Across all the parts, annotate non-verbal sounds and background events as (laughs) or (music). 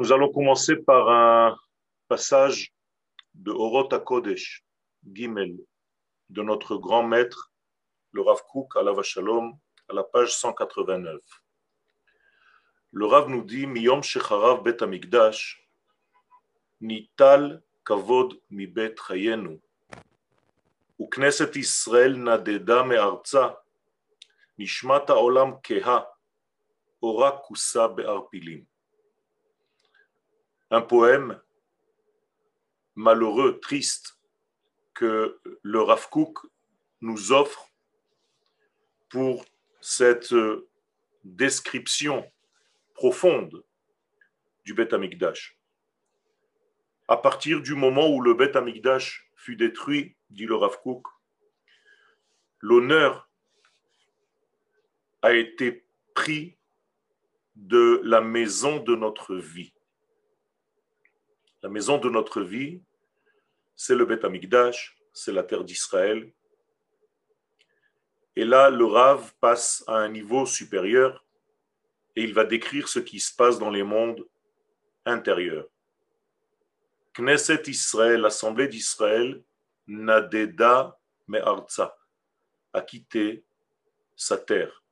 Nous allons commencer par un passage de Orot Kodesh, Gimel, de notre grand maître, le Rav Kouk, à la Shalom, à la page 189. Le Rav nous dit Miyom Shecharav Bet Amigdash, Nital Kavod Mi Bet Chayenu, וכנסת ישראל נדדה מארצה, נשמת העולם כהה, אורה כוסה בערפילים un poème malheureux, triste, que le Rav nous offre pour cette description profonde du Beth Amikdash. À partir du moment où le Beth Amikdash fut détruit, dit le Rav l'honneur a été pris de la maison de notre vie. La maison de notre vie, c'est le Beth Amikdash, c'est la terre d'Israël. Et là, le Rav passe à un niveau supérieur et il va décrire ce qui se passe dans les mondes intérieurs. Knesset Israël, l'Assemblée d'Israël, Nadeda Me'arza, a quitté sa terre.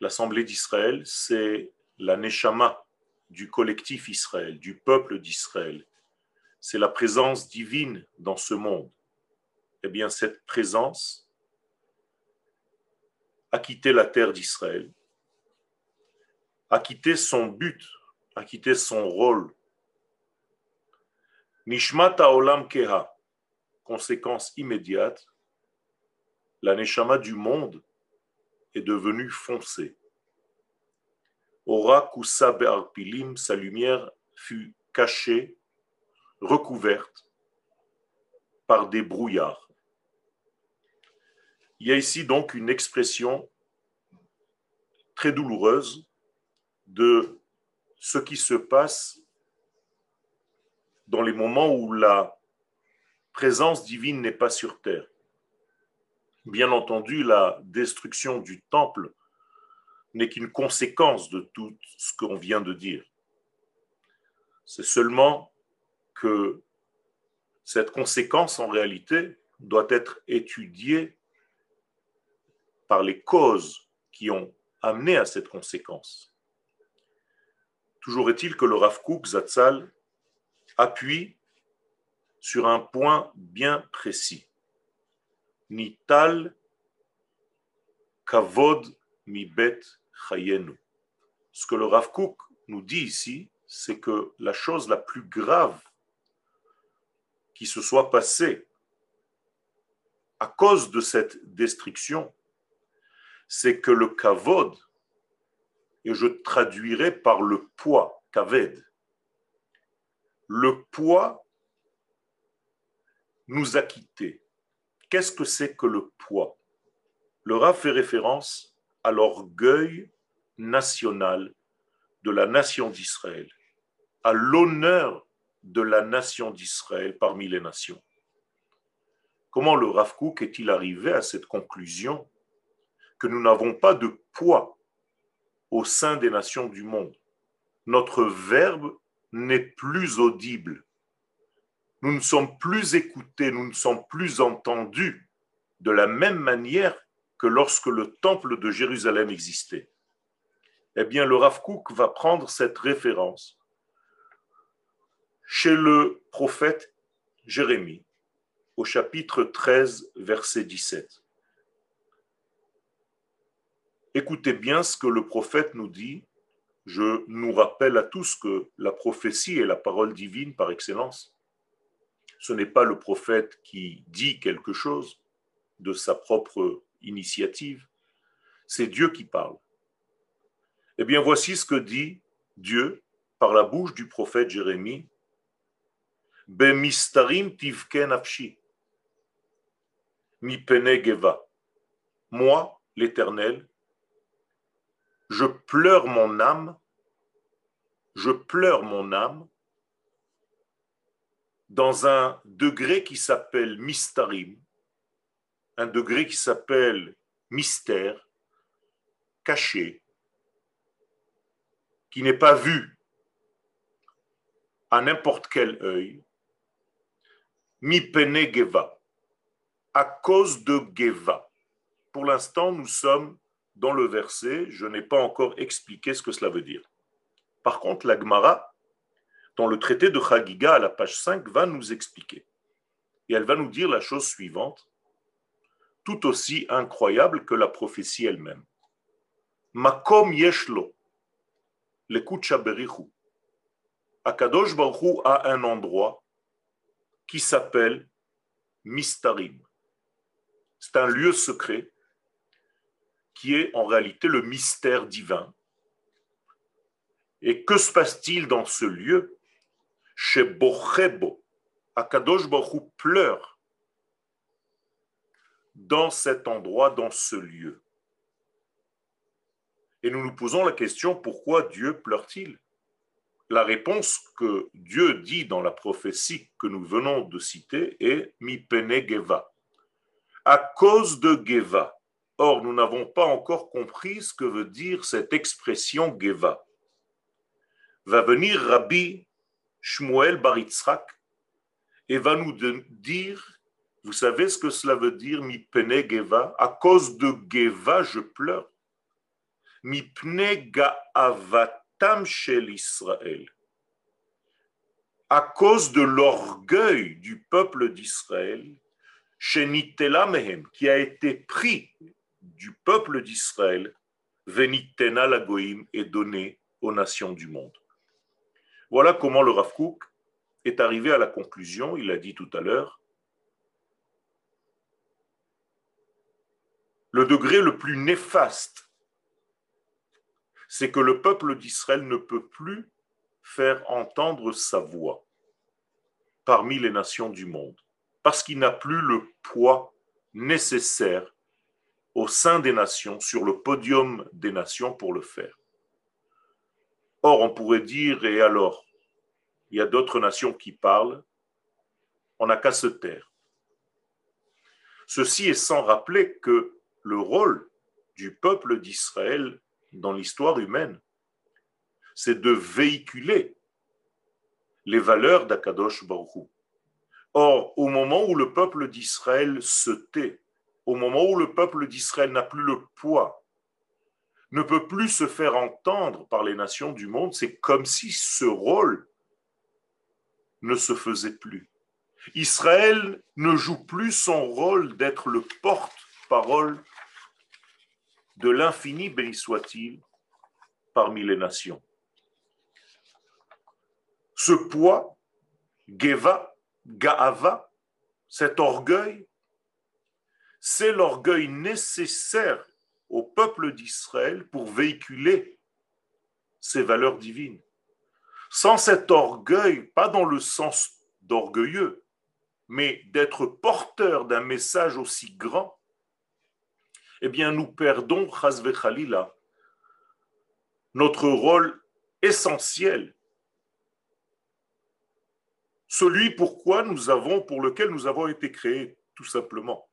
L'Assemblée d'Israël, c'est la Neshama, du collectif Israël, du peuple d'Israël. C'est la présence divine dans ce monde. Eh bien, cette présence a quitté la terre d'Israël, a quitté son but, a quitté son rôle. Nishmata olam keha, conséquence immédiate, la neshama du monde est devenue foncée. Ora Kusa Be'arpilim, sa lumière fut cachée, recouverte par des brouillards. Il y a ici donc une expression très douloureuse de ce qui se passe dans les moments où la présence divine n'est pas sur terre. Bien entendu, la destruction du temple n'est qu'une conséquence de tout ce qu'on vient de dire. C'est seulement que cette conséquence, en réalité, doit être étudiée par les causes qui ont amené à cette conséquence. Toujours est-il que le Rav Kook Zatzal appuie sur un point bien précis. Nital kavod mi bet ce que le Rav Kook nous dit ici, c'est que la chose la plus grave qui se soit passée à cause de cette destruction, c'est que le kavod, et je traduirai par le poids, kaved, le poids nous a quittés. Qu'est-ce que c'est que le poids? Le Rav fait référence à l'orgueil national de la nation d'Israël, à l'honneur de la nation d'Israël parmi les nations. Comment le Rav est-il arrivé à cette conclusion que nous n'avons pas de poids au sein des nations du monde? Notre verbe n'est plus audible. Nous ne sommes plus écoutés, nous ne sommes plus entendus de la même manière que lorsque le temple de Jérusalem existait. Eh bien, le Rav va prendre cette référence chez le prophète Jérémie, au chapitre 13, verset 17. Écoutez bien ce que le prophète nous dit. Je nous rappelle à tous que la prophétie est la parole divine par excellence. Ce n'est pas le prophète qui dit quelque chose de sa propre initiative, c'est Dieu qui parle. Eh bien, voici ce que dit Dieu par la bouche du prophète Jérémie. Bemistarim tivken. Mi. Moi, l'Éternel, je pleure mon âme, je pleure mon âme dans un degré qui s'appelle mistarim, un degré qui s'appelle mystère, caché, qui n'est pas vu à n'importe quel œil, mi pene geva, à cause de geva. Pour l'instant, nous sommes dans le verset, je n'ai pas encore expliqué ce que cela veut dire. Par contre, la Gemara, dans le traité de Chagiga à la page 5, va nous expliquer. Et elle va nous dire la chose suivante, tout aussi incroyable que la prophétie elle-même. Makom yeshlo, lekucha berichu. Akadosh Baruch a un endroit qui s'appelle Mistarim. C'est un lieu secret qui est en réalité le mystère divin. Et que se passe-t-il dans ce lieu? Chez Bochebo, Akadosh Baruch pleure dans cet endroit, dans ce lieu. Et nous nous posons la question, pourquoi Dieu pleure-t-il? La réponse que Dieu dit dans la prophétie que nous venons de citer est Mi pene Geva. À cause de Geva. Or, nous n'avons pas encore compris ce que veut dire cette expression Geva. Va venir Rabbi Shmuel Baritzrak et va nous dire, vous savez ce que cela veut dire, mi pene Geva? À cause de Geva, je pleure. Ga'avatam shel Israël. À cause de l'orgueil du peuple d'Israël, Shenitela mehem, qui a été pris du peuple d'Israël, venitena la goïm, est donné aux nations du monde. Voilà comment le Rav est arrivé à la conclusion, il l'a dit tout à l'heure, le degré le plus néfaste c'est que le peuple d'Israël ne peut plus faire entendre sa voix parmi les nations du monde, parce qu'il n'a plus le poids nécessaire au sein des nations, sur le podium des nations pour le faire. Or, on pourrait dire, et alors, il y a d'autres nations qui parlent, on n'a qu'à se taire. Ceci est sans rappeler que le rôle du peuple d'Israël dans l'histoire humaine, c'est de véhiculer les valeurs d'Akadosh Baruch Or, au moment où le peuple d'Israël se tait, au moment où le peuple d'Israël n'a plus le poids, ne peut plus se faire entendre par les nations du monde, c'est comme si ce rôle ne se faisait plus. Israël ne joue plus son rôle d'être le porte-parole de l'infini, béni soit-il, parmi les nations. Ce poids, Geva, Gaava, cet orgueil, c'est l'orgueil nécessaire au peuple d'Israël pour véhiculer ses valeurs divines. Sans cet orgueil, pas dans le sens d'orgueilleux, mais d'être porteur d'un message aussi grand, eh bien nous perdons, Khalila, notre rôle essentiel, celui pour lequel nous avons été créés, tout simplement.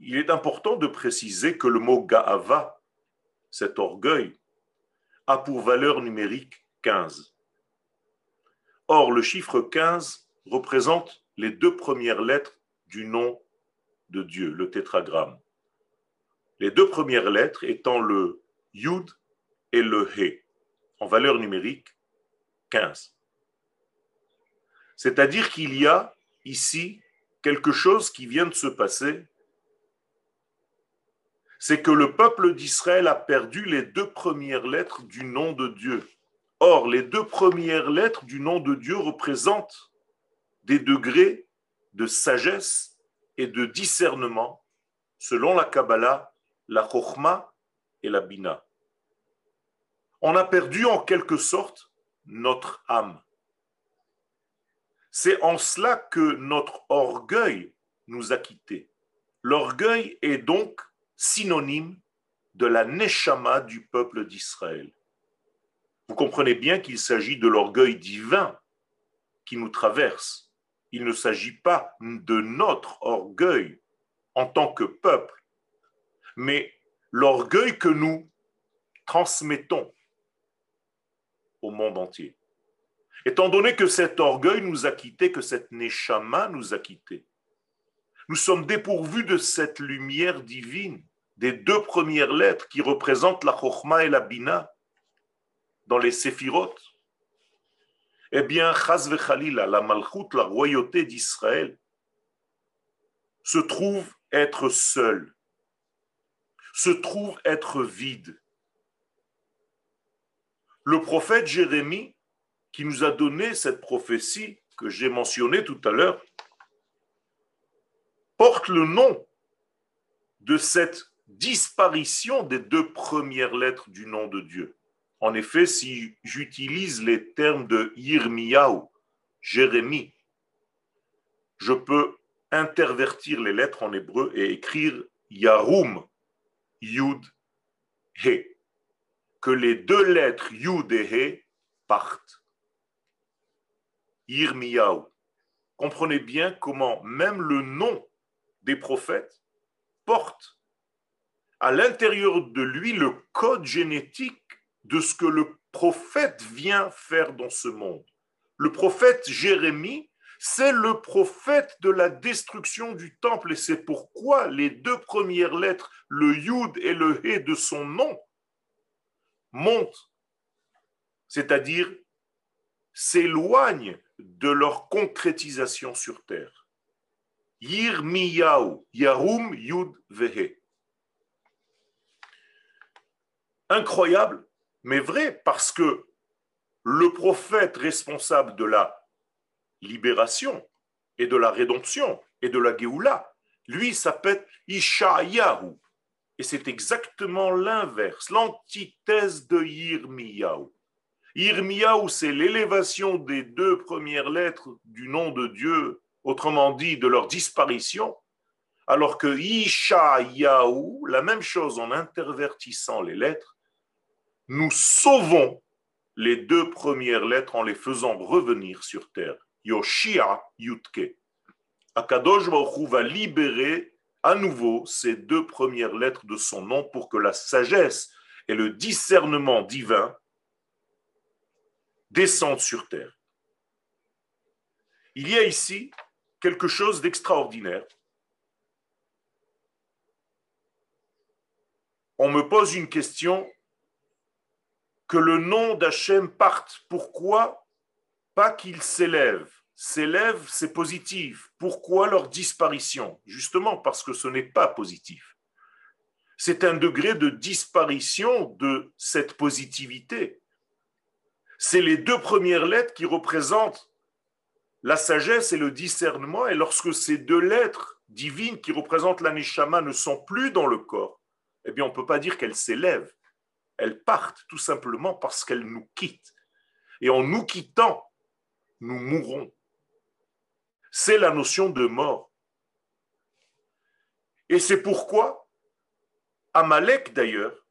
Il est important de préciser que le mot Ga'ava, cet orgueil, a pour valeur numérique 15. Or, le chiffre 15 représente les deux premières lettres du nom de Dieu, le tétragramme. Les deux premières lettres étant le Yud et le He, en valeur numérique 15. C'est-à-dire qu'il y a ici quelque chose qui vient de se passer, c'est que le peuple d'Israël a perdu les deux premières lettres du nom de Dieu. Or, les deux premières lettres du nom de Dieu représentent des degrés de sagesse et de discernement selon la Kabbalah, la Chokhmah et la Bina. On a perdu en quelque sorte notre âme. C'est en cela que notre orgueil nous a quittés. L'orgueil est donc synonyme de la neshama du peuple d'Israël. Vous comprenez bien qu'il s'agit de l'orgueil divin qui nous traverse il ne s'agit pas de notre orgueil en tant que peuple, mais l'orgueil que nous transmettons au monde entier. Étant donné que cet orgueil nous a quittés, que cette neshama nous a quittés, nous sommes dépourvus de cette lumière divine des deux premières lettres qui représentent la chokhma et la bina dans les séphirotes. Eh bien, la malchut, la royauté d'Israël, se trouve être seul, se trouve être vide. Le prophète Jérémie, qui nous a donné cette prophétie que j'ai mentionnée tout à l'heure, porte le nom de cette disparition des deux premières lettres du nom de Dieu. En effet, si j'utilise les termes de Yirmiyahu, Jérémie, je peux intervertir les lettres en hébreu et écrire Yarum, Yud, He. Que les deux lettres Yud et He partent. Yirmiyahu. Comprenez bien comment même le nom des prophètes porte à l'intérieur de lui le code génétique de ce que le prophète vient faire dans ce monde. Le prophète Jérémie, c'est le prophète de la destruction du temple et c'est pourquoi les deux premières lettres, le Yud et le He de son nom, montent, c'est-à-dire s'éloignent de leur concrétisation sur terre. Yirmiyahu, Yarum Yud Vehe. Incroyable, mais vrai, parce que le prophète responsable de la libération et de la rédemption et de la Géoula, lui s'appelle Ishayahu. Et c'est exactement l'inverse, l'antithèse de Yirmiyahu. Yirmiyahu, c'est l'élévation des deux premières lettres du nom de Dieu, autrement dit de leur disparition, alors que Ishayahu, la même chose en intervertissant les lettres, nous sauvons les deux premières lettres en les faisant revenir sur terre. Yoshia Yutke. Akadosh va libérer à nouveau ces deux premières lettres de son nom pour que la sagesse et le discernement divin descendent sur terre. Il y a ici quelque chose d'extraordinaire. On me pose une question que le nom d'Hachem parte. Pourquoi Pas qu'il s'élève? S'élève, c'est positif. Pourquoi leur disparition? Justement parce que ce n'est pas positif. C'est un degré de disparition de cette positivité. C'est les deux premières lettres qui représentent la sagesse et le discernement. Et lorsque ces deux lettres divines qui représentent l'anishama ne sont plus dans le corps, eh bien, on ne peut pas dire qu'elles s'élèvent elles partent tout simplement parce qu'elles nous quittent. Et en nous quittant, nous mourrons. C'est la notion de mort. Et c'est pourquoi Amalek, d'ailleurs,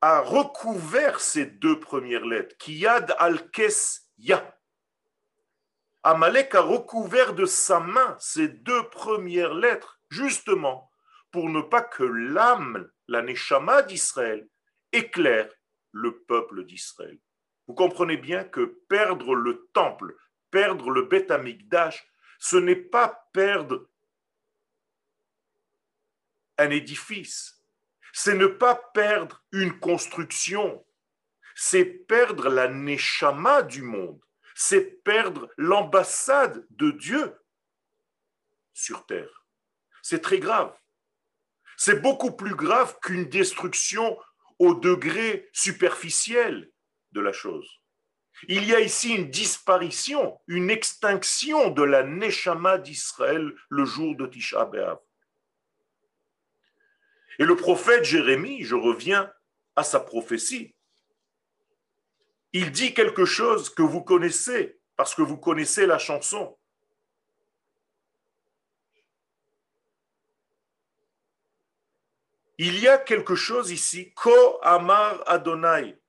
a recouvert ces deux premières lettres, Kiyad al-Kes Ya. Amalek a recouvert de sa main ces deux premières lettres, justement pour ne pas que l'âme, la Neshama d'Israël, éclaire le peuple d'Israël. Vous comprenez bien que perdre le temple, perdre le Beth Amikdash, ce n'est pas perdre un édifice, c'est ne pas perdre une construction, c'est perdre la neshama du monde, c'est perdre l'ambassade de Dieu sur terre. C'est très grave. C'est beaucoup plus grave qu'une destruction au degré superficiel de la chose. Il y a ici une disparition, une extinction de la Neshama d'Israël le jour de Tisha B'Av. Et le prophète Jérémie, je reviens à sa prophétie, il dit quelque chose que vous connaissez, parce que vous connaissez la chanson. Il y a quelque chose ici, Ko Amar Adonai,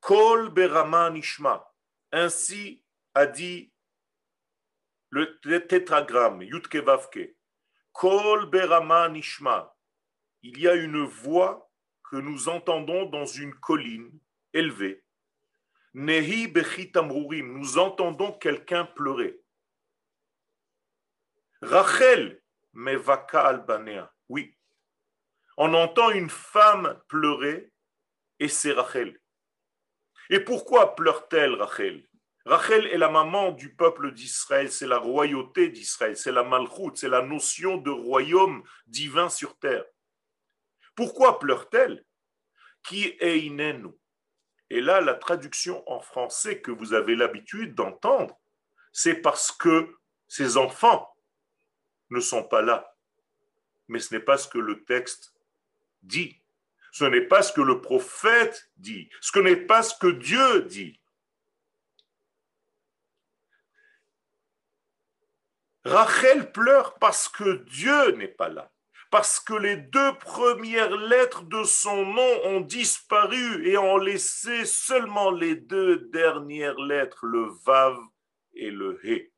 Kol Berama Nishma. Ainsi a dit le tétragramme, Yutke Vavke. Kol Berama Nishma. Il y a une voix que nous entendons dans une colline élevée. Nehi bechitamrurim, nous entendons quelqu'un pleurer. Rachel mevaka albanea, oui. On entend une femme pleurer et c'est Rachel. Et pourquoi pleure-t-elle Rachel? Rachel est la maman du peuple d'Israël, c'est la royauté d'Israël, c'est la malchoute, c'est la notion de royaume divin sur terre. Pourquoi pleure-t-elle? Qui est inenu? Et là, la traduction en français que vous avez l'habitude d'entendre, c'est parce que ses enfants ne sont pas là. Mais ce n'est pas ce que le texte dit. Ce n'est pas ce que le prophète dit. Ce n'est pas ce que Dieu dit. Rachel pleure parce que Dieu n'est pas là, parce que les deux premières lettres de son nom ont disparu et ont laissé seulement les deux dernières lettres, le Vav et le He.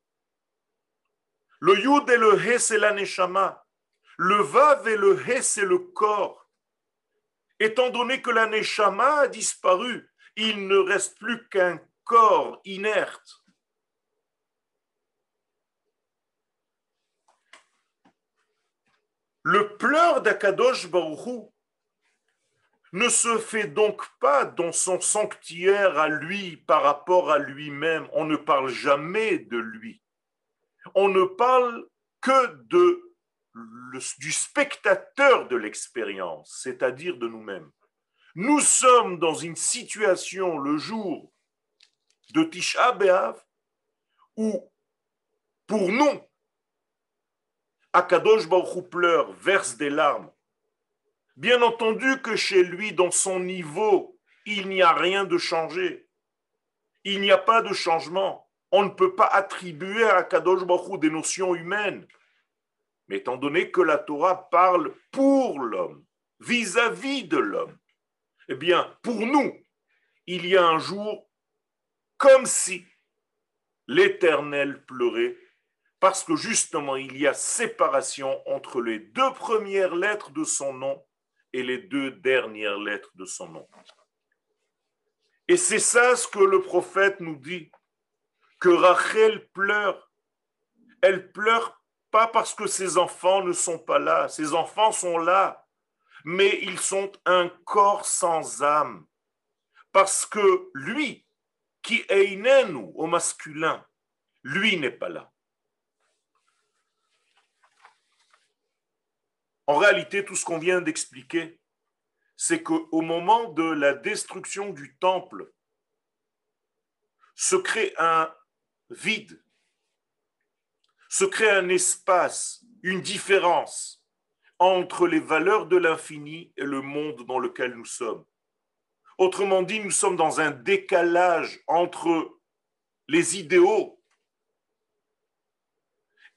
Le Yud et le He, c'est l'Aneshama. Le Vav et le He, c'est le corps. Étant donné que l'Aneshama a disparu, il ne reste plus qu'un corps inerte. Le pleur d'Akadosh Baruchou ne se fait donc pas dans son sanctuaire à lui par rapport à lui-même. On ne parle jamais de lui. On ne parle que de, du spectateur de l'expérience, c'est-à-dire de nous-mêmes. Nous sommes dans une situation le jour de Tisha B'Av où, pour nous, Akadosh Baruch pleure, verse des larmes. Bien entendu que chez lui, dans son niveau, il n'y a rien de changé. Il n'y a pas de changement. On ne peut pas attribuer à Akadosh Baruch des notions humaines. Mais étant donné que la Torah parle pour l'homme, vis-à-vis de l'homme, eh bien, pour nous, il y a un jour comme si l'Éternel pleurait parce que justement, il y a séparation entre les deux premières lettres de son nom et les deux dernières lettres de son nom. Et c'est ça ce que le prophète nous dit, que Rachel pleure. Elle pleure pas parce que ses enfants ne sont pas là, ses enfants sont là, mais ils sont un corps sans âme. Parce que lui, qui est nous au masculin, lui n'est pas là. En réalité, tout ce qu'on vient d'expliquer, c'est qu'au moment de la destruction du temple, se crée un vide, se crée un espace, une différence entre les valeurs de l'infini et le monde dans lequel nous sommes. Autrement dit, nous sommes dans un décalage entre les idéaux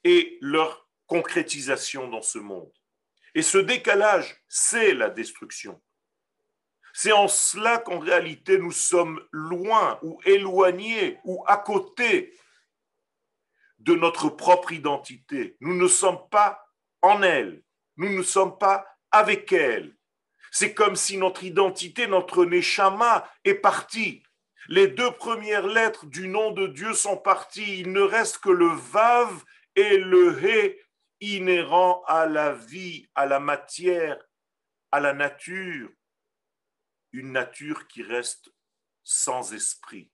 et leur concrétisation dans ce monde. Et ce décalage, c'est la destruction. C'est en cela qu'en réalité nous sommes loin ou éloignés ou à côté de notre propre identité. Nous ne sommes pas en elle, nous ne sommes pas avec elle. C'est comme si notre identité, notre neshama est partie. Les deux premières lettres du nom de Dieu sont parties. Il ne reste que le vav et le he inhérent à la vie, à la matière, à la nature, une nature qui reste sans esprit,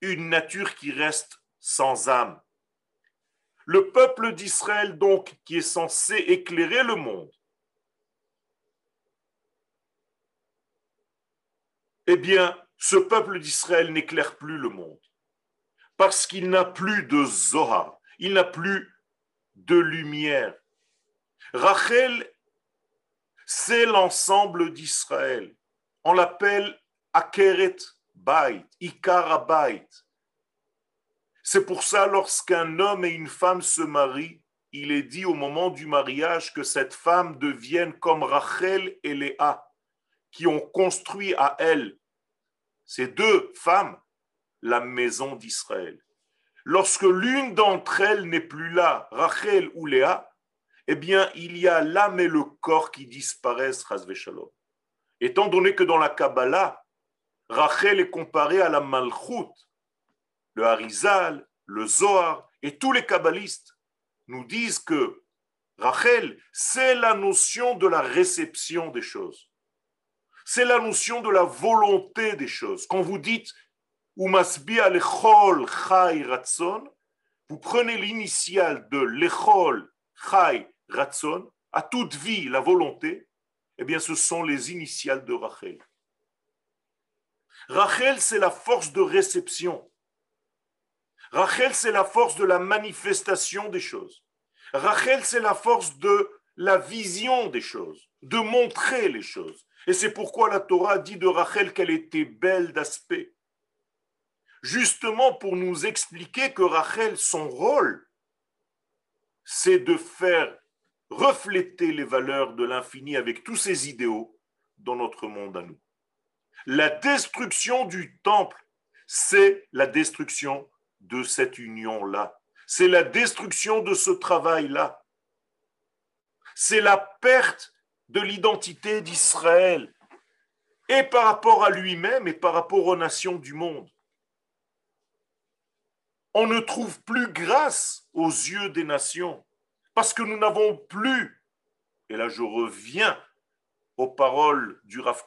une nature qui reste sans âme. Le peuple d'Israël, donc, qui est censé éclairer le monde, eh bien, ce peuple d'Israël n'éclaire plus le monde parce qu'il n'a plus de Zohar, il n'a plus de lumière. Rachel, c'est l'ensemble d'Israël. On l'appelle Akeret Bait, Ikara Bait. C'est pour ça, lorsqu'un homme et une femme se marient, il est dit au moment du mariage que cette femme devienne comme Rachel et Léa, qui ont construit à elle, ces deux femmes, la maison d'Israël. Lorsque l'une d'entre elles n'est plus là, Rachel ou Léa, eh bien, il y a l'âme et le corps qui disparaissent, Shalom. Étant donné que dans la Kabbalah, Rachel est comparée à la Malchut. Le Harizal, le Zohar et tous les kabbalistes nous disent que Rachel, c'est la notion de la réception des choses. C'est la notion de la volonté des choses. Quand vous dites lechol chai ratson, vous prenez l'initiale de lechol chai ratson, à toute vie la volonté, eh bien ce sont les initiales de Rachel. Rachel, c'est la force de réception. Rachel, c'est la force de la manifestation des choses. Rachel, c'est la force de la vision des choses, de montrer les choses. Et c'est pourquoi la Torah dit de Rachel qu'elle était belle d'aspect. Justement pour nous expliquer que Rachel, son rôle, c'est de faire refléter les valeurs de l'infini avec tous ses idéaux dans notre monde à nous. La destruction du temple, c'est la destruction de cette union-là. C'est la destruction de ce travail-là. C'est la perte de l'identité d'Israël, et par rapport à lui-même et par rapport aux nations du monde. On ne trouve plus grâce aux yeux des nations, parce que nous n'avons plus, et là je reviens aux paroles du Rav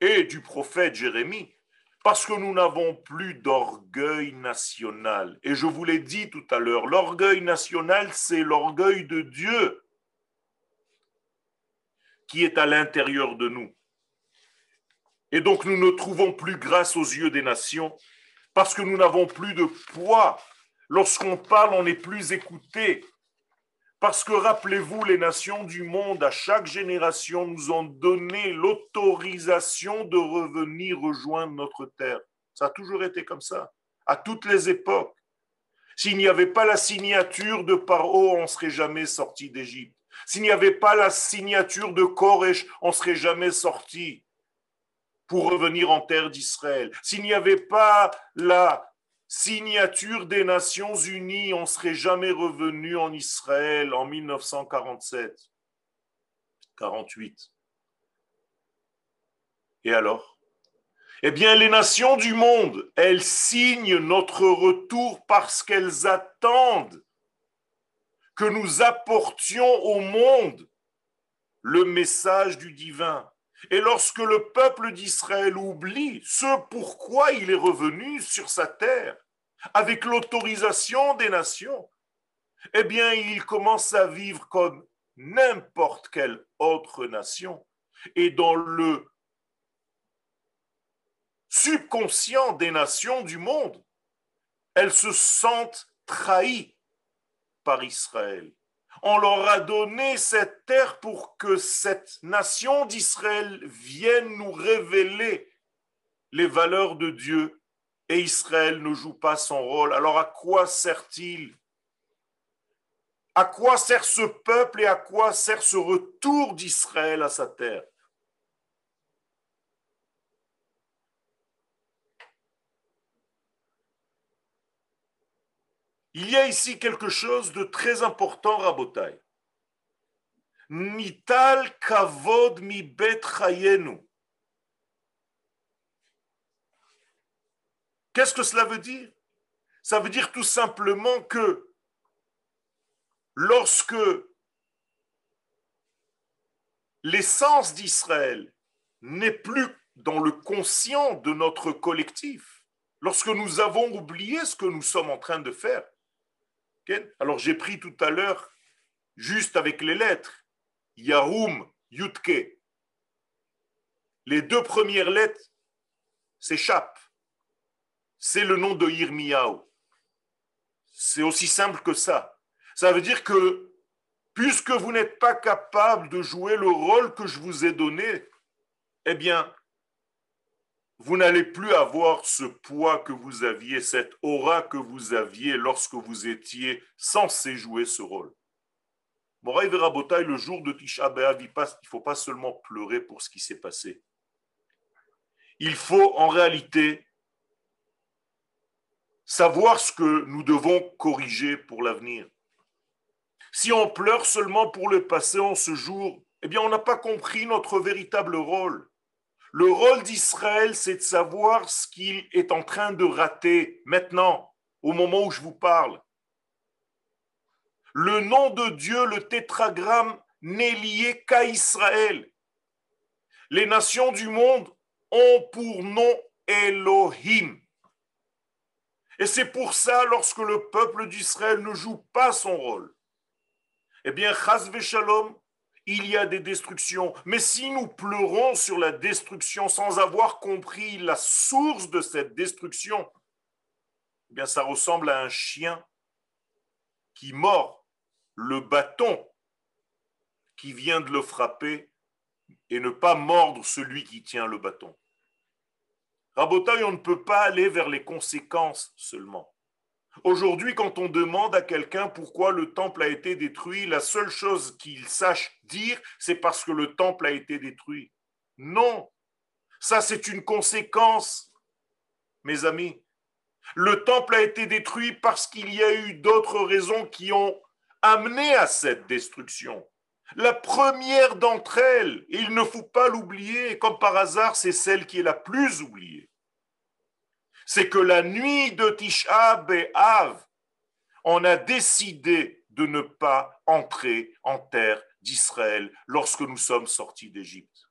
et du prophète Jérémie, parce que nous n'avons plus d'orgueil national. Et je vous l'ai dit tout à l'heure, l'orgueil national, c'est l'orgueil de Dieu qui est à l'intérieur de nous. Et donc nous ne trouvons plus grâce aux yeux des nations parce que nous n'avons plus de poids. Lorsqu'on parle, on n'est plus écouté. Parce que rappelez-vous, les nations du monde, à chaque génération, nous ont donné l'autorisation de revenir rejoindre notre terre. Ça a toujours été comme ça, à toutes les époques. S'il n'y avait pas la signature de Paro, on ne serait jamais sorti d'Égypte. S'il n'y avait pas la signature de Koresh, on ne serait jamais sorti pour revenir en terre d'Israël. S'il n'y avait pas la signature des Nations Unies, on ne serait jamais revenu en Israël en 1947, 48. Et alors? Eh bien, les nations du monde, elles signent notre retour parce qu'elles attendent que nous apportions au monde le message du divin. Et lorsque le peuple d'Israël oublie ce pourquoi il est revenu sur sa terre, avec l'autorisation des nations, eh bien, il commence à vivre comme n'importe quelle autre nation. Et dans le subconscient des nations du monde, elles se sentent trahies par Israël on leur a donné cette terre pour que cette nation d'Israël vienne nous révéler les valeurs de Dieu. Et Israël ne joue pas son rôle. Alors à quoi sert-il? À quoi sert ce peuple et à quoi sert ce retour d'Israël à sa terre? Il y a ici quelque chose de très important, Rabotai. Kavod mi bet. Qu'est-ce que cela veut dire? Ça veut dire tout simplement que lorsque l'essence d'Israël n'est plus dans le conscient de notre collectif, lorsque nous avons oublié ce que nous sommes en train de faire, alors j'ai pris tout à l'heure, juste avec les lettres, Yarum, Yutke. Les deux premières lettres s'échappent. C'est le nom de Yirmiyahu. C'est aussi simple que ça. Ça veut dire que puisque vous n'êtes pas capable de jouer le rôle que je vous ai donné, eh bien, vous n'allez plus avoir ce poids que vous aviez, cette aura que vous aviez lorsque vous étiez censé jouer ce rôle. Moraï Verabotai, le jour de Tisha B'Av, il ne faut pas seulement pleurer pour ce qui s'est passé. Il faut en réalité savoir ce que nous devons corriger pour l'avenir. Si on pleure seulement pour le passé en ce jour, eh bien on n'a pas compris notre véritable rôle. Le rôle d'Israël, c'est de savoir ce qu'il est en train de rater maintenant, au moment où je vous parle. Le nom de Dieu, le tétragramme, n'est lié qu'à Israël. Les nations du monde ont pour nom Elohim. Et c'est pour ça, lorsque le peuple d'Israël ne joue pas son rôle, eh bien, chas shalom, il y a des destructions. Mais si nous pleurons sur la destruction sans avoir compris la source de cette destruction, eh bien, ça ressemble à un chien qui mord le bâton qui vient de le frapper et ne pas mordre celui qui tient le bâton. Rabotaille, on ne peut pas aller vers les conséquences seulement. Aujourd'hui, quand on demande à quelqu'un pourquoi le temple a été détruit, la seule chose qu'il sache dire, c'est parce que le temple a été détruit. Non, ça c'est une conséquence, mes amis. Le temple a été détruit parce qu'il y a eu d'autres raisons qui ont amené à cette destruction. La première d'entre elles, il ne faut pas l'oublier, comme par hasard, c'est celle qui est la plus oubliée. C'est que la nuit de Tisha B'Av, on a décidé de ne pas entrer en terre d'Israël lorsque nous sommes sortis d'Égypte.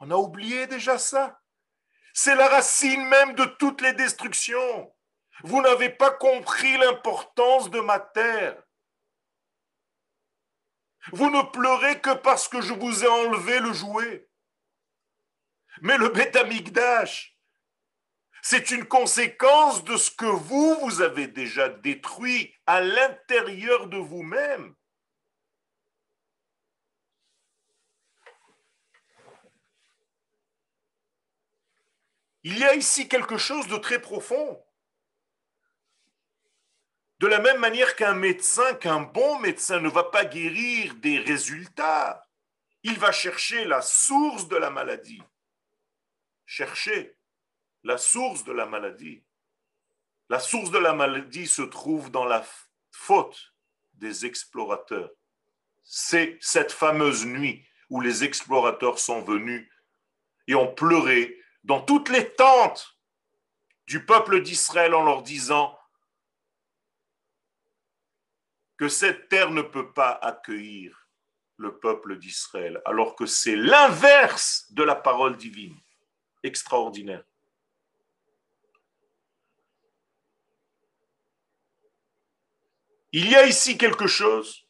On a oublié déjà ça. C'est la racine même de toutes les destructions. Vous n'avez pas compris l'importance de ma terre. Vous ne pleurez que parce que je vous ai enlevé le jouet. Mais le Betamikdash, c'est une conséquence de ce que vous, vous avez déjà détruit à l'intérieur de vous-même. Il y a ici quelque chose de très profond. De la même manière qu'un médecin, qu'un bon médecin ne va pas guérir des résultats, il va chercher la source de la maladie. Chercher la source de la maladie. La source de la maladie se trouve dans la faute des explorateurs. C'est cette fameuse nuit où les explorateurs sont venus et ont pleuré dans toutes les tentes du peuple d'Israël en leur disant que cette terre ne peut pas accueillir le peuple d'Israël, alors que c'est l'inverse de la parole divine. Extraordinaire. Il y a ici quelque chose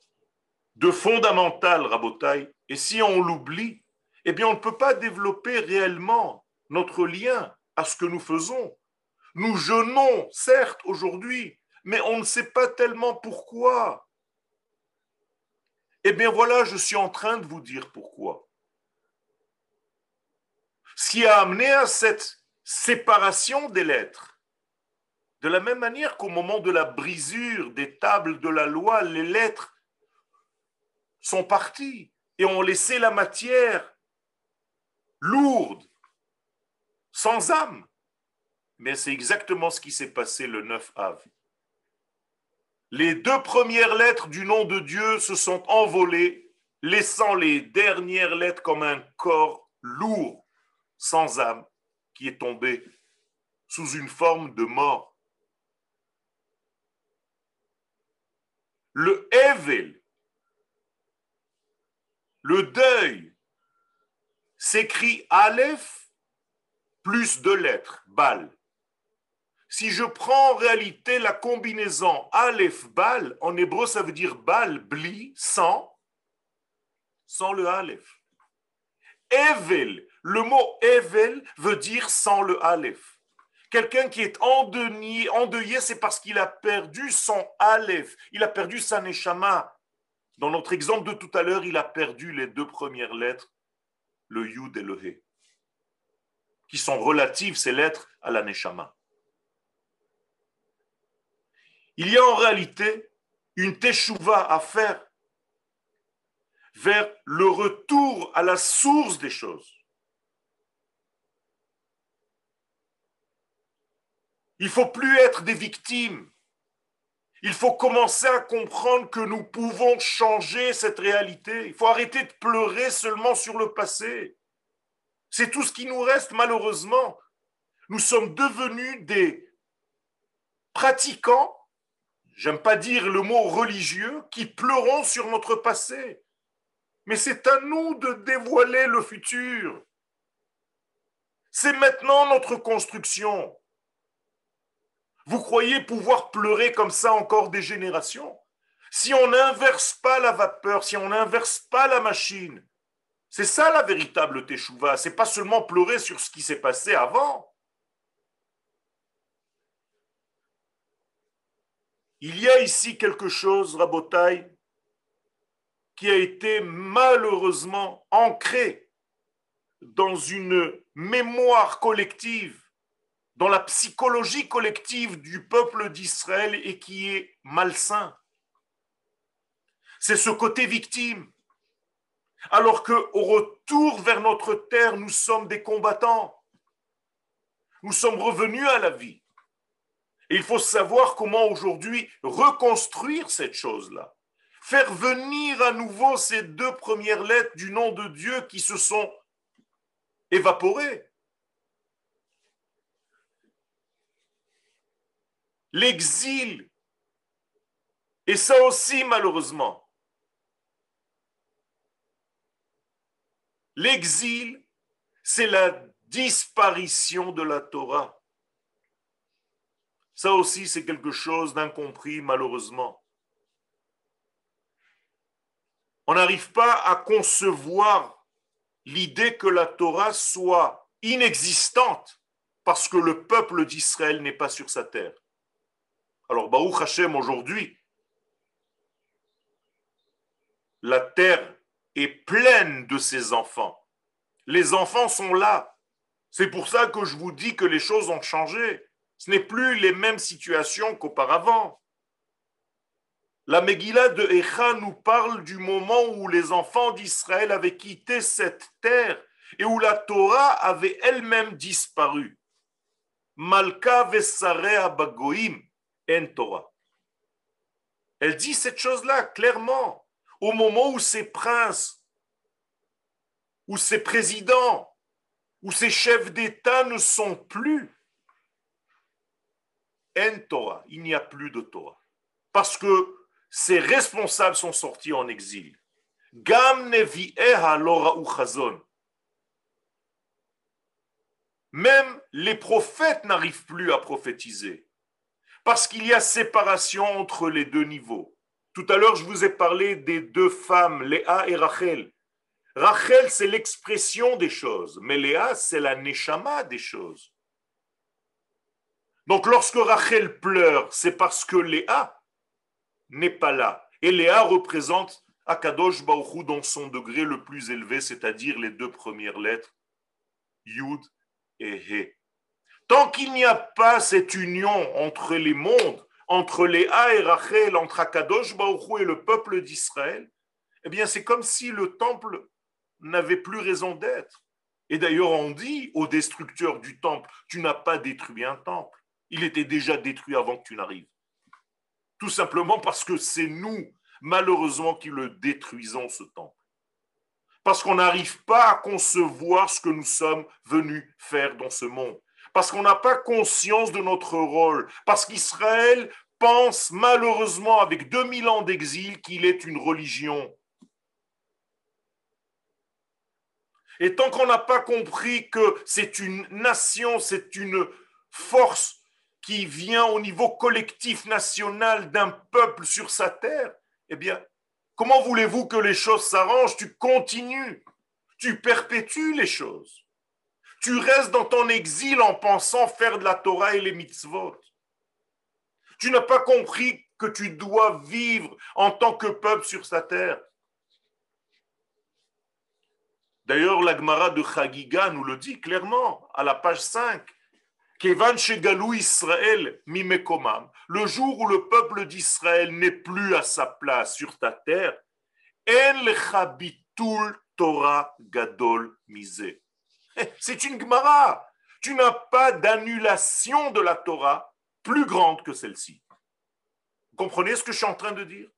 de fondamental, Rabotai, et si on l'oublie, eh bien on ne peut pas développer réellement notre lien à ce que nous faisons. Nous jeûnons, certes, aujourd'hui, mais on ne sait pas tellement pourquoi. Eh bien voilà, je suis en train de vous dire pourquoi. Ce qui a amené à cette séparation des lettres, de la même manière qu'au moment de la brisure des tables de la loi, les lettres sont parties et ont laissé la matière lourde, sans âme. Mais c'est exactement ce qui s'est passé le 9 avril les deux premières lettres du nom de Dieu se sont envolées, laissant les dernières lettres comme un corps lourd, sans âme, qui est tombé sous une forme de mort. Le Evel, le deuil, s'écrit Aleph plus deux lettres, Bal. Si je prends en réalité la combinaison Aleph Bal, en hébreu ça veut dire Bal, Bli, sans, sans le Aleph. Evel, le mot Evel veut dire sans le Aleph. Quelqu'un qui est endeuillé, c'est parce qu'il a perdu son Aleph, il a perdu sa Neshama. Dans notre exemple de tout à l'heure, il a perdu les deux premières lettres, le Yud et le He, qui sont relatives, ces lettres, à la Neshama. Il y a en réalité une teshuva à faire vers le retour à la source des choses. Il faut plus être des victimes. Il faut commencer à comprendre que nous pouvons changer cette réalité. Il faut arrêter de pleurer seulement sur le passé. C'est tout ce qui nous reste malheureusement. Nous sommes devenus des pratiquants, j'aime pas dire le mot religieux, qui pleurons sur notre passé. Mais c'est à nous de dévoiler le futur. C'est maintenant notre construction. Vous croyez pouvoir pleurer comme ça encore des générations? Si on n'inverse pas la vapeur, si on n'inverse pas la machine, c'est ça la véritable teshuva. C'est pas seulement pleurer sur ce qui s'est passé avant. Il y a ici quelque chose, Rabotai, qui a été malheureusement ancré dans une mémoire collective, dans la psychologie collective du peuple d'Israël et qui est malsain. C'est ce côté victime. Alors que au retour vers notre terre, nous sommes des combattants. Nous sommes revenus à la vie. Il faut savoir comment aujourd'hui reconstruire cette chose-là. Faire venir à nouveau ces deux premières lettres du nom de Dieu qui se sont évaporées. L'exil. Et ça aussi, malheureusement. L'exil, c'est la disparition de la Torah. Ça aussi, c'est quelque chose d'incompris, malheureusement. On n'arrive pas à concevoir l'idée que la Torah soit inexistante parce que le peuple d'Israël n'est pas sur sa terre. Alors, Baruch Hashem, aujourd'hui, la terre est pleine de ses enfants. Les enfants sont là. C'est pour ça que je vous dis que les choses ont changé. Ce n'est plus les mêmes situations qu'auparavant. La Megillah de Echa nous parle du moment où les enfants d'Israël avaient quitté cette terre et où la Torah avait elle-même disparu. Malka vesarea bagoim Elle dit cette chose-là clairement. Au moment où ces princes, où ces présidents, où ces chefs d'État ne sont plus, en Torah, il n'y a plus de Torah. Parce que ses responsables sont sortis en exil. Gam Même les prophètes n'arrivent plus à prophétiser. Parce qu'il y a séparation entre les deux niveaux. Tout à l'heure, je vous ai parlé des deux femmes, Léa et Rachel. Rachel, c'est l'expression des choses, mais Léa, c'est la neshama des choses. Donc lorsque Rachel pleure, c'est parce que Léa n'est pas là. Et Léa représente Akadosh Baruchou dans son degré le plus élevé, c'est-à-dire les deux premières lettres, Yud et He. Tant qu'il n'y a pas cette union entre les mondes, entre Léa et Rachel, entre Akadosh Baruchou et le peuple d'Israël, eh bien c'est comme si le temple n'avait plus raison d'être. Et d'ailleurs on dit au destructeur du temple, tu n'as pas détruit un temple. Il était déjà détruit avant que tu n'arrives. Tout simplement parce que c'est nous, malheureusement, qui le détruisons, ce temple. Parce qu'on n'arrive pas à concevoir ce que nous sommes venus faire dans ce monde. Parce qu'on n'a pas conscience de notre rôle. Parce qu'Israël pense malheureusement, avec 2000 ans d'exil, qu'il est une religion. Et tant qu'on n'a pas compris que c'est une nation, c'est une force qui vient au niveau collectif national d'un peuple sur sa terre, eh bien, comment voulez-vous que les choses s'arrangent? Tu continues, tu perpétues les choses. Tu restes dans ton exil en pensant faire de la Torah et les mitzvot. Tu n'as pas compris que tu dois vivre en tant que peuple sur sa terre. D'ailleurs, l'Agmara de Chagiga nous le dit clairement à la page 5. Israël le jour où le peuple d'Israël n'est plus à sa place sur ta terre, Torah Gadol (laughs) C'est une Gemara. Tu n'as pas d'annulation de la Torah plus grande que celle-ci. Vous comprenez ce que je suis en train de dire?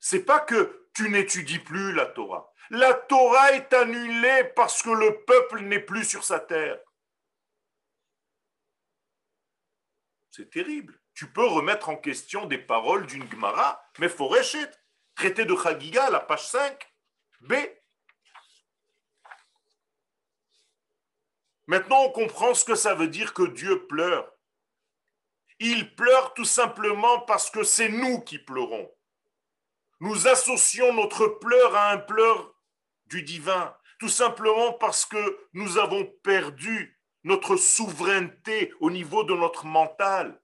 C'est pas que tu n'étudies plus la Torah. La Torah est annulée parce que le peuple n'est plus sur sa terre. C'est terrible. Tu peux remettre en question des paroles d'une Gemara, mais faut Traité de Chagiga, la page 5, B. Maintenant, on comprend ce que ça veut dire que Dieu pleure. Il pleure tout simplement parce que c'est nous qui pleurons. Nous associons notre pleur à un pleur du divin, tout simplement parce que nous avons perdu notre souveraineté au niveau de notre mental.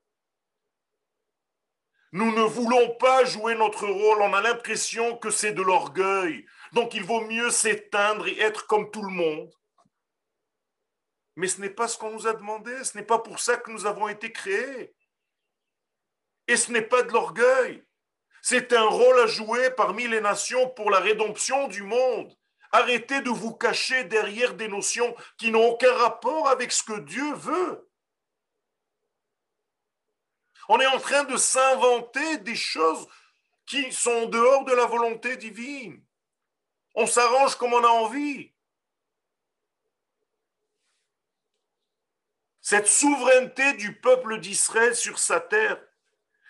Nous ne voulons pas jouer notre rôle, on a l'impression que c'est de l'orgueil. Donc il vaut mieux s'éteindre et être comme tout le monde. Mais ce n'est pas ce qu'on nous a demandé, ce n'est pas pour ça que nous avons été créés. Et ce n'est pas de l'orgueil. C'est un rôle à jouer parmi les nations pour la rédemption du monde. Arrêtez de vous cacher derrière des notions qui n'ont aucun rapport avec ce que Dieu veut. On est en train de s'inventer des choses qui sont dehors de la volonté divine. On s'arrange comme on a envie. Cette souveraineté du peuple d'Israël sur sa terre,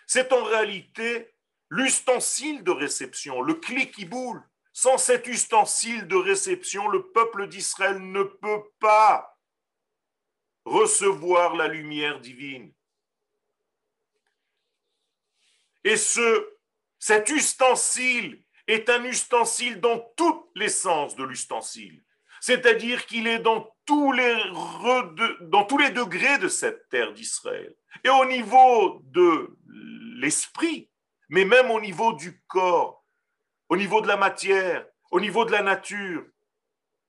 c'est en réalité l'ustensile de réception, le clé qui boule. Sans cet ustensile de réception, le peuple d'Israël ne peut pas recevoir la lumière divine. Et ce, cet ustensile est un ustensile dans tous les sens de l'ustensile. C'est-à-dire qu'il est dans tous, les degrés de cette terre d'Israël. Et au niveau de l'esprit, mais même au niveau du corps, au niveau de la matière, au niveau de la nature.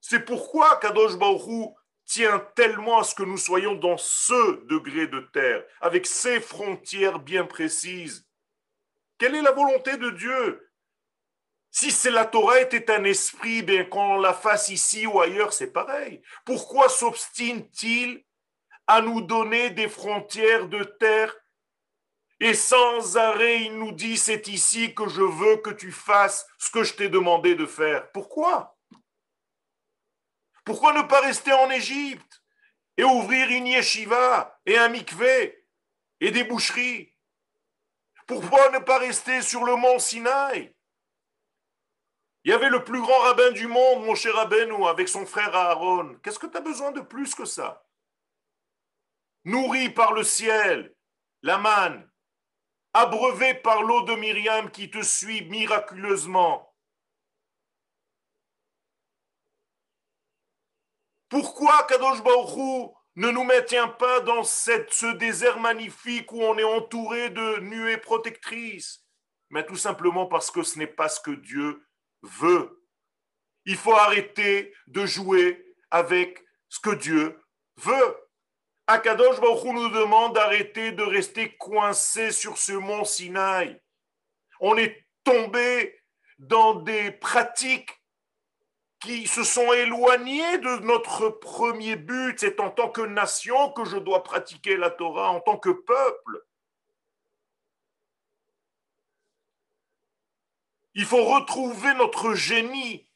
C'est pourquoi Kadosh Baruch tient tellement à ce que nous soyons dans ce degré de terre, avec ces frontières bien précises. Quelle est la volonté de Dieu Si c'est la Torah était un esprit, bien qu'on la fasse ici ou ailleurs, c'est pareil. Pourquoi s'obstine-t-il à nous donner des frontières de terre? Et sans arrêt, il nous dit, c'est ici que je veux que tu fasses ce que je t'ai demandé de faire. Pourquoi? Pourquoi ne pas rester en Égypte et ouvrir une yeshiva et un mikvé et des boucheries? Pourquoi ne pas rester sur le mont Sinaï? Il y avait le plus grand rabbin du monde, mon cher Rabbeinu, avec son frère Aaron. Qu'est-ce que tu as besoin de plus que ça? Nourri par le ciel, la manne, abreuvé par l'eau de Myriam qui te suit miraculeusement. Pourquoi Kadosh Baruch ne nous maintient pas dans ce désert magnifique où on est entouré de nuées protectrices? Mais tout simplement parce que ce n'est pas ce que Dieu veut. Il faut arrêter de jouer avec ce que Dieu veut. Akadosh Baruch nous demande d'arrêter de rester coincé sur ce mont Sinaï. On est tombé dans des pratiques qui se sont éloignées de notre premier but. C'est en tant que nation que je dois pratiquer la Torah, en tant que peuple. Il faut retrouver notre génie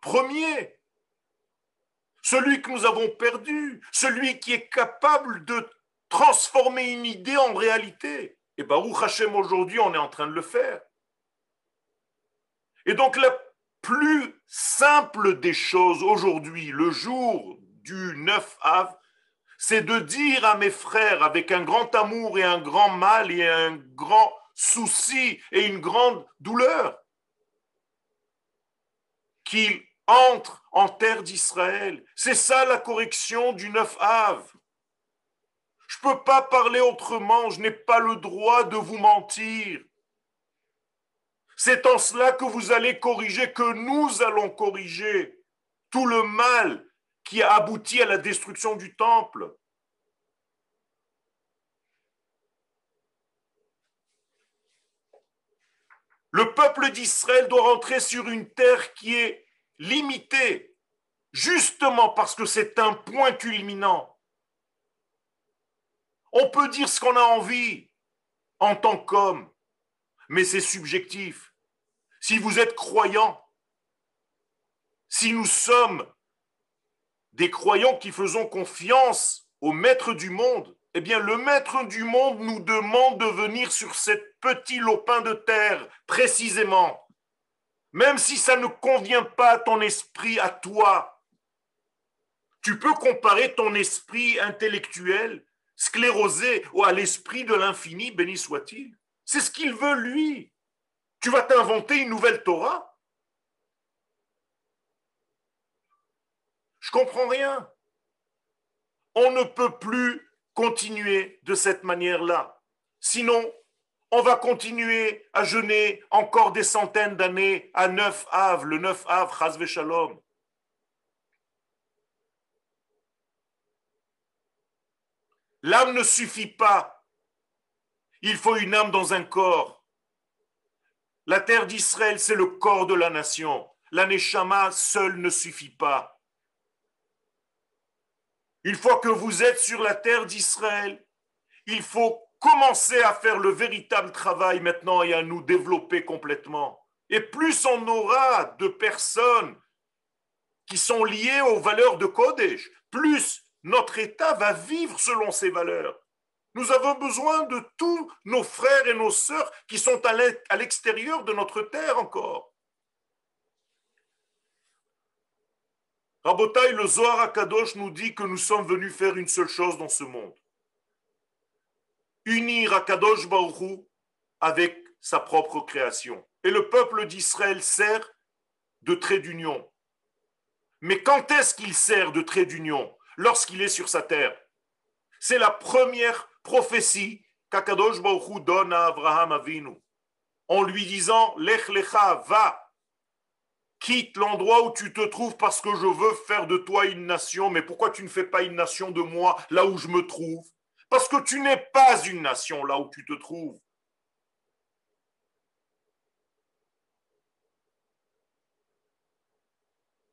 premier celui que nous avons perdu, celui qui est capable de transformer une idée en réalité. Et Baruch Hashem, aujourd'hui, on est en train de le faire. Et donc, la plus simple des choses aujourd'hui, le jour du 9 av, c'est de dire à mes frères avec un grand amour et un grand mal et un grand souci et une grande douleur qu'ils entre en terre d'Israël. C'est ça la correction du 9 Av. Je ne peux pas parler autrement, je n'ai pas le droit de vous mentir. C'est en cela que vous allez corriger, que nous allons corriger tout le mal qui a abouti à la destruction du temple. Le peuple d'Israël doit rentrer sur une terre qui est limité, justement parce que c'est un point culminant. On peut dire ce qu'on a envie en tant qu'homme, mais c'est subjectif. Si vous êtes croyant, Si nous sommes des croyants qui faisons confiance au maître du monde, eh bien le maître du monde nous demande de venir sur ce petit lopin de terre, précisément. Même si ça ne convient pas à ton esprit, à toi, tu peux comparer ton esprit intellectuel, sclérosé, à l'esprit de l'infini, béni soit-il. C'est ce qu'il veut, lui. Tu vas t'inventer une nouvelle Torah Je comprends rien. On ne peut plus continuer de cette manière-là. Sinon, on va continuer à jeûner encore des centaines d'années à neuf Av, le neuf Av, Chazve Shalom. L'âme ne suffit pas. Il faut une âme dans un corps. La terre d'Israël, c'est le corps de la nation. La Neshama seule ne suffit pas. Une fois que vous êtes sur la terre d'Israël, il faut commencer à faire le véritable travail maintenant et à nous développer complètement. Et plus on aura de personnes qui sont liées aux valeurs de Kodesh, plus notre État va vivre selon ces valeurs. Nous avons besoin de tous nos frères et nos sœurs qui sont à l'extérieur de notre terre encore. Rabotai, le Zohar Akadosh nous dit que nous sommes venus faire une seule chose dans ce monde unir Akadosh Baruchou avec sa propre création. Et le peuple d'Israël sert de trait d'union. Mais quand est-ce qu'il sert de trait d'union Lorsqu'il est sur sa terre? C'est la première prophétie qu'Akadosh Baruchou donne à Abraham Avinu en lui disant Lech lecha, va, quitte l'endroit où tu te trouves parce que je veux faire de toi une nation. Mais pourquoi tu ne fais pas une nation de moi là où je me trouve? Parce que tu n'es pas une nation là où tu te trouves.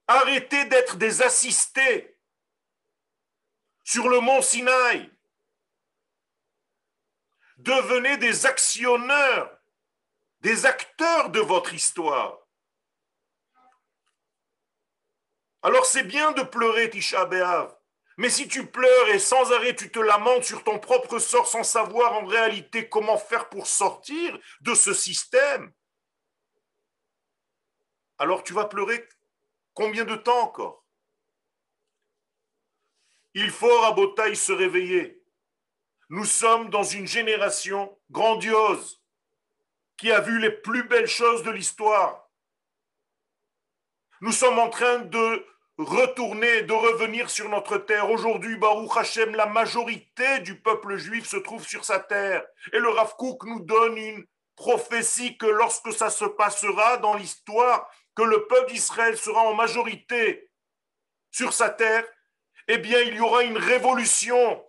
Arrêtez d'être des assistés sur le mont Sinaï. Devenez des actionneurs, des acteurs de votre histoire. Alors c'est bien de pleurer Tisha B'Av, mais si tu pleures et sans arrêt tu te lamentes sur ton propre sort sans savoir en réalité comment faire pour sortir de ce système, alors tu vas pleurer combien de temps encore? Il faut à Botaï se réveiller. Nous sommes dans une génération grandiose qui a vu les plus belles choses de l'histoire. Nous sommes en train de retourner, de revenir sur notre terre. Aujourd'hui, Baruch Hashem, la majorité du peuple juif se trouve sur sa terre. Et le Rav Kook nous donne une prophétie que lorsque ça se passera dans l'histoire, que le peuple d'Israël sera en majorité sur sa terre, eh bien, il y aura une révolution.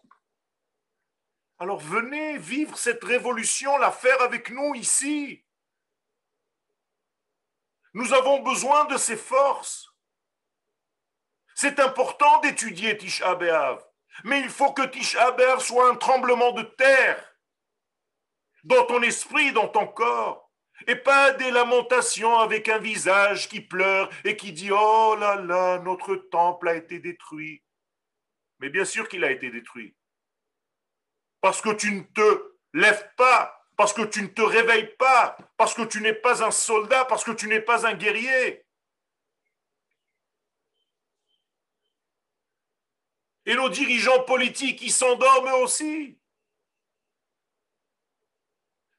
Alors venez vivre cette révolution, la faire avec nous ici. Nous avons besoin de ces forces. C'est important d'étudier Tisha mais il faut que Tisha B'Av soit un tremblement de terre dans ton esprit, dans ton corps, et pas des lamentations avec un visage qui pleure et qui dit Oh là là, notre temple a été détruit. Mais bien sûr qu'il a été détruit. Parce que tu ne te lèves pas, parce que tu ne te réveilles pas, parce que tu n'es pas un soldat, parce que tu n'es pas un guerrier. Et nos dirigeants politiques, ils s'endorment aussi.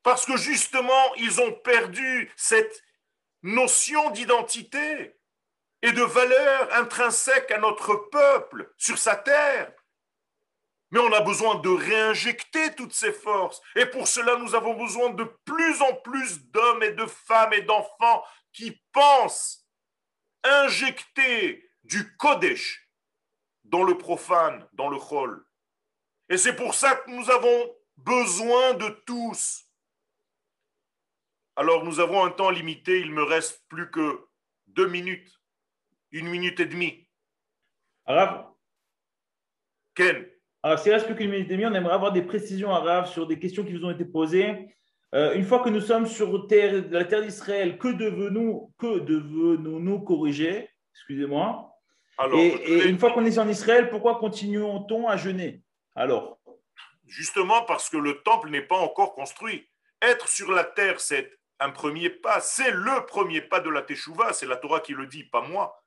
Parce que justement, ils ont perdu cette notion d'identité et de valeur intrinsèque à notre peuple sur sa terre. Mais on a besoin de réinjecter toutes ces forces. Et pour cela, nous avons besoin de plus en plus d'hommes et de femmes et d'enfants qui pensent injecter du Kodesh, dans le profane, dans le chol. Et c'est pour ça que nous avons besoin de tous. Alors nous avons un temps limité, il me reste plus que deux minutes, une minute et demie. Arabe Ken? Alors s'il reste plus qu'une minute et demie, on aimerait avoir des précisions arabes sur des questions qui vous ont été posées. Euh, une fois que nous sommes sur terre, la terre d'Israël, que devenons-nous que devenons-nous corriger? Excusez-moi. Et, une fois qu'on est en Israël, pourquoi continuons-on à jeûner Alors? Justement parce que le temple n'est pas encore construit. Être sur la terre, c'est un premier pas. C'est le premier pas de la Teshuvah. C'est la Torah qui le dit, pas moi.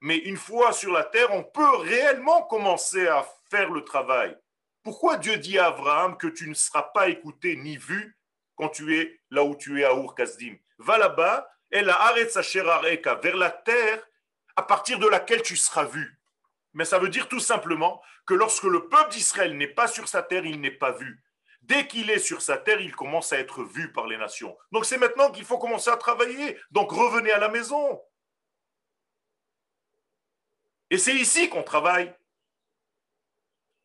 Mais une fois sur la terre, on peut réellement commencer à faire le travail. Pourquoi Dieu dit à Abraham que tu ne seras pas écouté ni vu quand tu es là où tu es à Ur Kasdim? Va là-bas, et la vers la terre à partir de laquelle tu seras vu. Mais ça veut dire tout simplement que lorsque le peuple d'Israël n'est pas sur sa terre, il n'est pas vu. Dès qu'il est sur sa terre, il commence à être vu par les nations. Donc c'est maintenant qu'il faut commencer à travailler. Donc revenez à la maison. Et c'est ici qu'on travaille.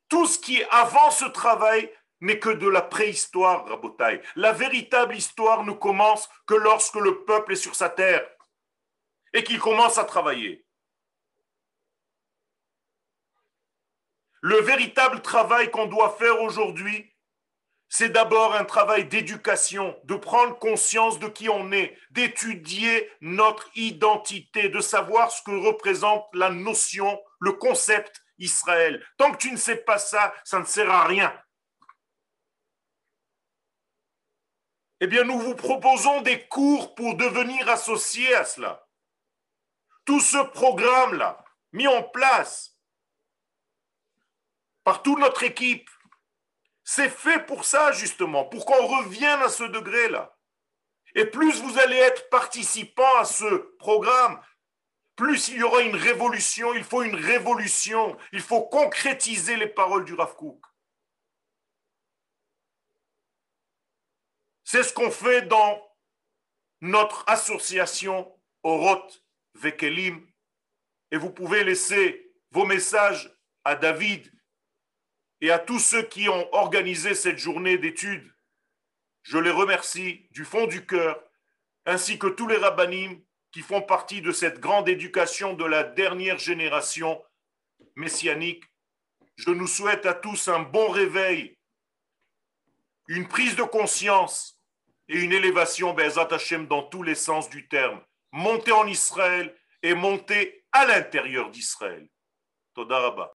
Tout ce qui est avant ce travail n'est que de la préhistoire, Rabotai. La véritable histoire ne commence que lorsque le peuple est sur sa terre et qu'il commence à travailler. Le véritable travail qu'on doit faire aujourd'hui, c'est d'abord un travail d'éducation, de prendre conscience de qui on est, d'étudier notre identité, de savoir ce que représente la notion, le concept Israël. Tant que tu ne sais pas ça, ça ne sert à rien. Eh bien, nous vous proposons des cours pour devenir associés à cela. Tout ce programme-là, mis en place par toute notre équipe, c'est fait pour ça, justement, pour qu'on revienne à ce degré-là. Et plus vous allez être participant à ce programme, plus il y aura une révolution, il faut une révolution, il faut concrétiser les paroles du Rav C'est ce qu'on fait dans notre association Oroth Vekelim. Et vous pouvez laisser vos messages à David et à tous ceux qui ont organisé cette journée d'études. Je les remercie du fond du cœur, ainsi que tous les rabbinim qui font partie de cette grande éducation de la dernière génération messianique. Je nous souhaite à tous un bon réveil, une prise de conscience et une élévation, Hashem, dans tous les sens du terme. Monter en Israël et monter à l'intérieur d'Israël. Todaraba.